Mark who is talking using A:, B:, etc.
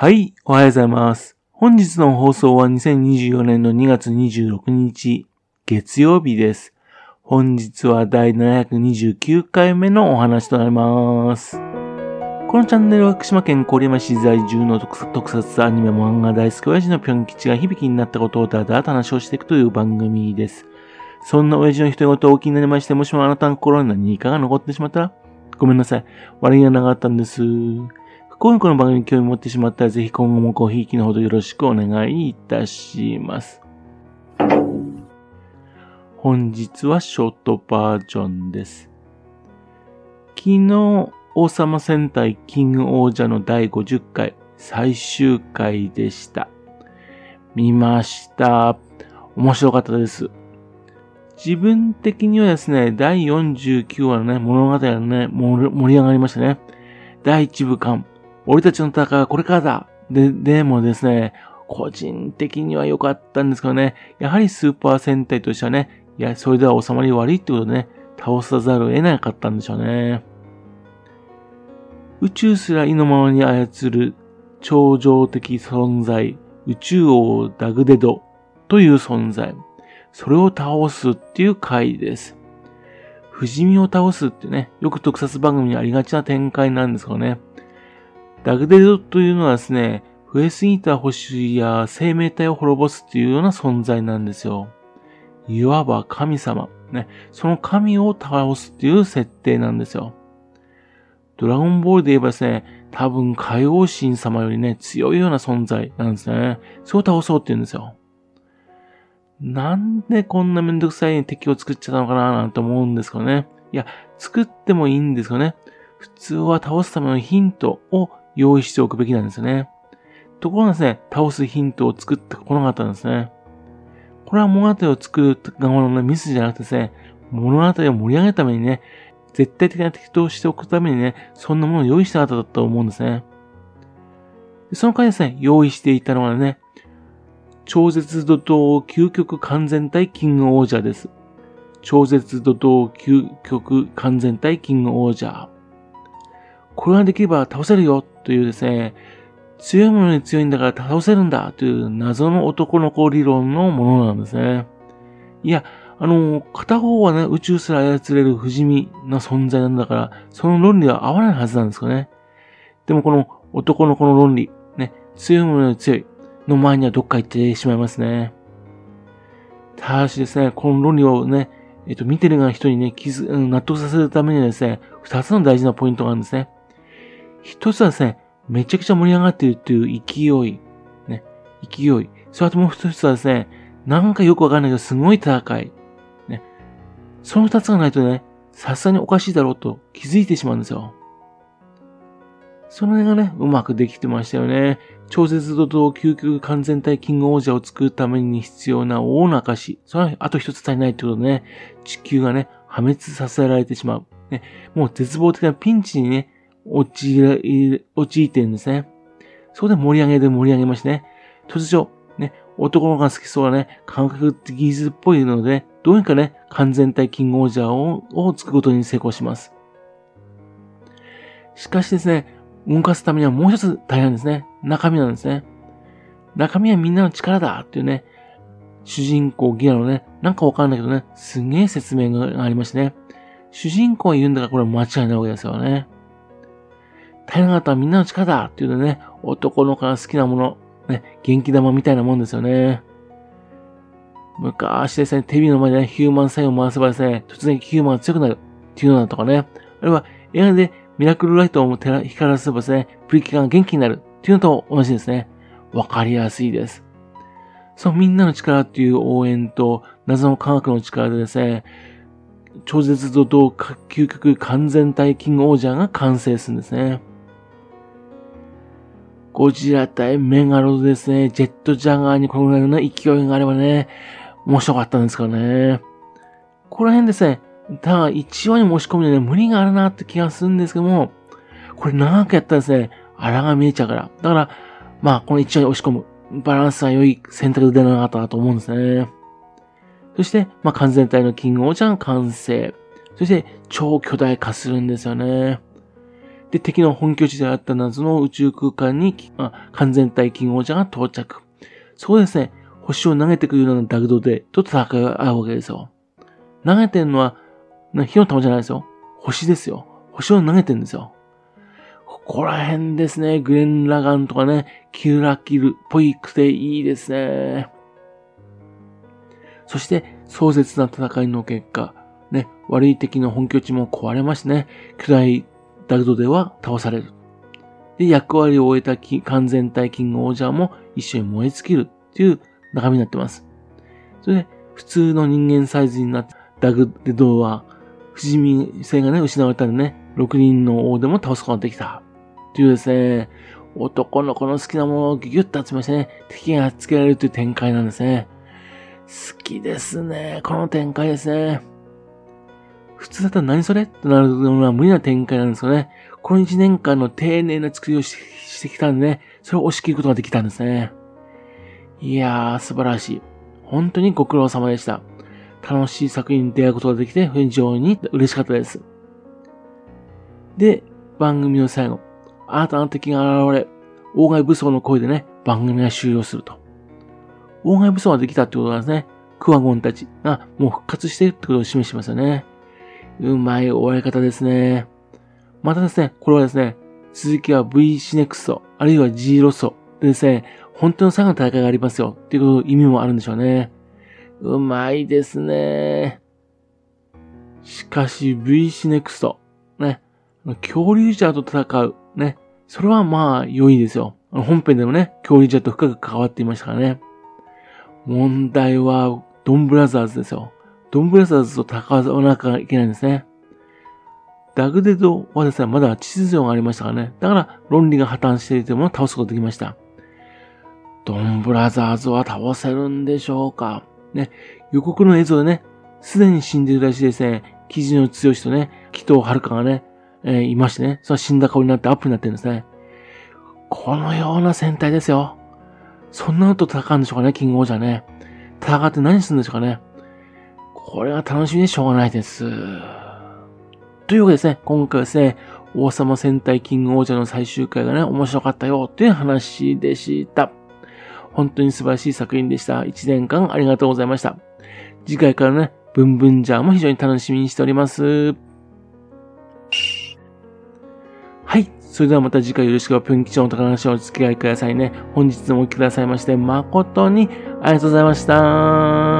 A: はい、おはようございます。本日の放送は2024年の2月26日、月曜日です。本日は第729回目のお話となります。このチャンネルは福島県郡山市在住の特撮アニメ漫画大好き親父のぴょん吉が響きになったことをだだと話をしていくという番組です。そんな親父の一言をお気になりまして、もしもあなたの心に何かが残ってしまったら、ごめんなさい。悪いがなかったんです。不幸にこの番組に興味持ってしまったら、ぜひ今後もごひいきのほどよろしくお願いいたします。本日はショートバージョンです。昨日、王様戦隊キング王者の第50回最終回でした。見ました。面白かったです。自分的にはですね、第49話のね、物語がね、盛り上がりましたね。第1部間、俺たちの戦いはこれからだで、でもですね、個人的には良かったんですけどね、やはりスーパー戦隊としてはね、いや、それでは収まり悪いってことでね、倒さざるを得なかったんでしょうね。宇宙すら意のままに操る超常的存在、宇宙王ダグデドという存在。それを倒すっていう回です。不死身を倒すってね、よく特撮番組にありがちな展開なんですけどね。ダグデドというのはですね、増えすぎた星や生命体を滅ぼすっていうような存在なんですよ。いわば神様。ね、その神を倒すっていう設定なんですよ。ドラゴンボールで言えばですね、多分海王神様よりね、強いような存在なんですね。そう倒そうって言うんですよ。なんでこんなめんどくさい敵を作っちゃったのかななんて思うんですけどね。いや、作ってもいいんですよね。普通は倒すためのヒントを用意しておくべきなんですね。ところがですね、倒すヒントを作ってこなかったんですね。これは物語を作る側のミスじゃなくてですね、物語を盛り上げるためにね、絶対的な敵としておくためにね、そんなものを用意してなかったと思うんですね。その回ですね、用意していたのはね、超絶怒涛究極完全体キング王者です。超絶怒涛究極完全体キング王者。これができれば倒せるよというですね、強いものに強いんだから倒せるんだという謎の男の子理論のものなんですね。いや、あの、片方はね、宇宙すら操れる不死身な存在なんだから、その論理は合わないはずなんですよね。でもこの男の子の論理、ね、強いものより強い。の前にはどっか行ってしまいますね。ただしですね、この論理をね、えっと、見てるような人にね、気づ、納得させるためにはですね、二つの大事なポイントがあるんですね。一つはですね、めちゃくちゃ盛り上がっているっていう勢い。ね、勢い。それともう一つはですね、なんかよくわかんないけど、すごい戦い。ね。その二つがないとね、さすがにおかしいだろうと気づいてしまうんですよ。その辺がね、うまくできてましたよね。超絶怒涛究極完全体キング王者を作るために必要な大中し。それはあと一つ足りないってことでね、地球がね、破滅させられてしまう。ね、もう絶望的なピンチにね、陥陥ってるんですね。そこで盛り上げで盛り上げましてね、突如、ね、男が好きそうなね、感覚的技術っぽいので、どうにかね、完全体キング王者をを作ることに成功します。しかしですね、動かすためにはもう一つ大変なんですね。中身なんですね。中身はみんなの力だっていうね、主人公ギアのね、なんかわかんないけどね、すげえ説明がありましてね。主人公が言うんだからこれは間違いないわけですよね。大変な方はみんなの力だっていうのね、男の子が好きなもの、ね、元気玉みたいなもんですよね。昔ですね、テレビの前でね、ヒューマンサインを回せばですね、突然ヒューマンが強くなるっていうのだとかね。あるいは映画でミラクルライトを光らせばですね、プリキュアが元気になるっていうのと同じですね。わかりやすいです。そのみんなの力っていう応援と謎の科学の力でですね、超絶怒涛究極完全体キングオージャーが完成するんですね。ゴジラ対メガロですね、ジェットジャガーにこのぐらいの勢いがあればね、面白かったんですからね。この辺ですね、ただ1話に申し込むにはね、無理があるなって気がするんですけども、これ長くやったらですね、荒が見えちゃうから。だから、まあ、この1話に押し込む。バランスは良い選択でなかったなと思うんですね。そして、まあ、完全体のキングオージャン完成。そして、超巨大化するんですよね。で、敵の本拠地であった謎の宇宙空間に、あ完全体金王者が到着。そこですね、星を投げてくるようなダグドで、と戦うわけですよ。投げてるのは、火の玉じゃないですよ。星ですよ。星を投げてんですよ。ここら辺ですね。グレン・ラガンとかね、キルラキルっぽいくていいですね。そして、壮絶な戦いの結果、ね、悪い敵の本拠地も壊れましてね、暗いダグドでは倒される。で、役割を終えた完全体キングオージャーも一緒に燃え尽きるっていう中身になってます。それで、普通の人間サイズになって、ダグデドは、不死身性がね、失われたんでね、6人の王でも倒すことができた。というですね、男の子の好きなものをギュギュッと集めましてね、敵がつけられるという展開なんですね。好きですね。この展開ですね。普通だったら何それとなるのは無理な展開なんですよね。この1年間の丁寧な作りをしてきたんでね、それを押し切ることができたんですね。いやー、素晴らしい。本当にご苦労様でした。楽しい作品に出会うことができて非常に嬉しかったです。で、番組の最後、新たな敵が現れ、妨害武装の声でね、番組が終了すると。妨害武装ができたってことなんですね。クワゴンたちがもう復活しているってことを示しますよね。うまい終わり方ですね。またですね、これはですね、続きは V シネクソ、あるいは G ロソでですね、本当の最後の大会がありますよっていうこと意味もあるんでしょうね。うまいですね。しかし V シネクスト、ね、恐竜ジャーと戦う、ね、それはまあ良いですよ。本編でもね、恐竜ジャーと深く関わっていましたからね。問題は、ドンブラザーズですよ。ドンブラザーズと戦わなきゃいけないんですね。ダグデドはですね、まだ秩序がありましたからね。だから論理が破綻していても倒すことができました。ドンブラザーズは倒せるんでしょうかね、予告の映像でね、すでに死んでるらしいですね。記事の強しとね、紀藤遥がね、えー、いましてね、それは死んだ顔になってアップになってるんですね。このような戦隊ですよ。そんなのと戦うんでしょうかね、キングオージャーね。戦って何するんでしょうかね。これは楽しみでしょうがないです。というわけですね、今回はですね、王様戦隊キングオージャーの最終回がね、面白かったよという話でした。本当に素晴らしい作品でした。1年間ありがとうございました。次回からね、ブンブンジャーも非常に楽しみにしております。はい。それではまた次回よろしくぴょん吉の宝話をお付き合いくださいね。本日もお聞きくださいまして誠にありがとうございました。